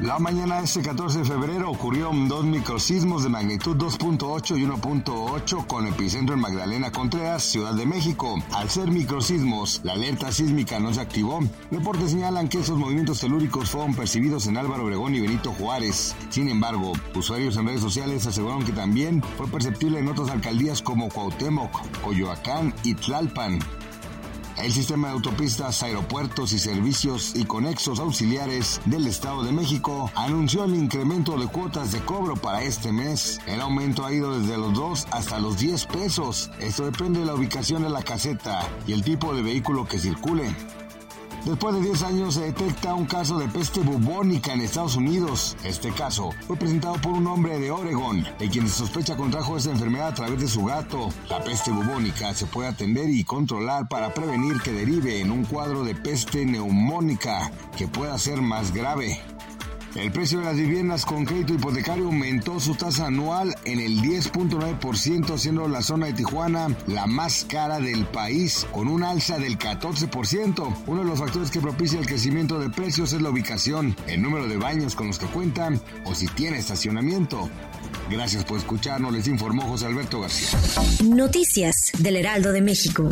La mañana de este 14 de febrero ocurrieron dos microsismos de magnitud 2.8 y 1.8 con epicentro en Magdalena Contreras, Ciudad de México. Al ser microsismos, la alerta sísmica no se activó. Reportes señalan que esos movimientos telúricos fueron percibidos en Álvaro Obregón y Benito Juárez. Sin embargo, usuarios en redes sociales aseguraron que también fue perceptible en otras alcaldías como Cuauhtémoc, Coyoacán y Tlalpan. El sistema de autopistas, aeropuertos y servicios y conexos auxiliares del Estado de México anunció el incremento de cuotas de cobro para este mes. El aumento ha ido desde los 2 hasta los 10 pesos. Esto depende de la ubicación de la caseta y el tipo de vehículo que circule. Después de 10 años se detecta un caso de peste bubónica en Estados Unidos. Este caso fue presentado por un hombre de Oregon, de quien se sospecha contrajo esta enfermedad a través de su gato. La peste bubónica se puede atender y controlar para prevenir que derive en un cuadro de peste neumónica que pueda ser más grave. El precio de las viviendas con crédito hipotecario aumentó su tasa anual en el 10.9%, siendo la zona de Tijuana la más cara del país, con un alza del 14%. Uno de los factores que propicia el crecimiento de precios es la ubicación, el número de baños con los que cuentan o si tiene estacionamiento. Gracias por escucharnos, les informó José Alberto García. Noticias del Heraldo de México.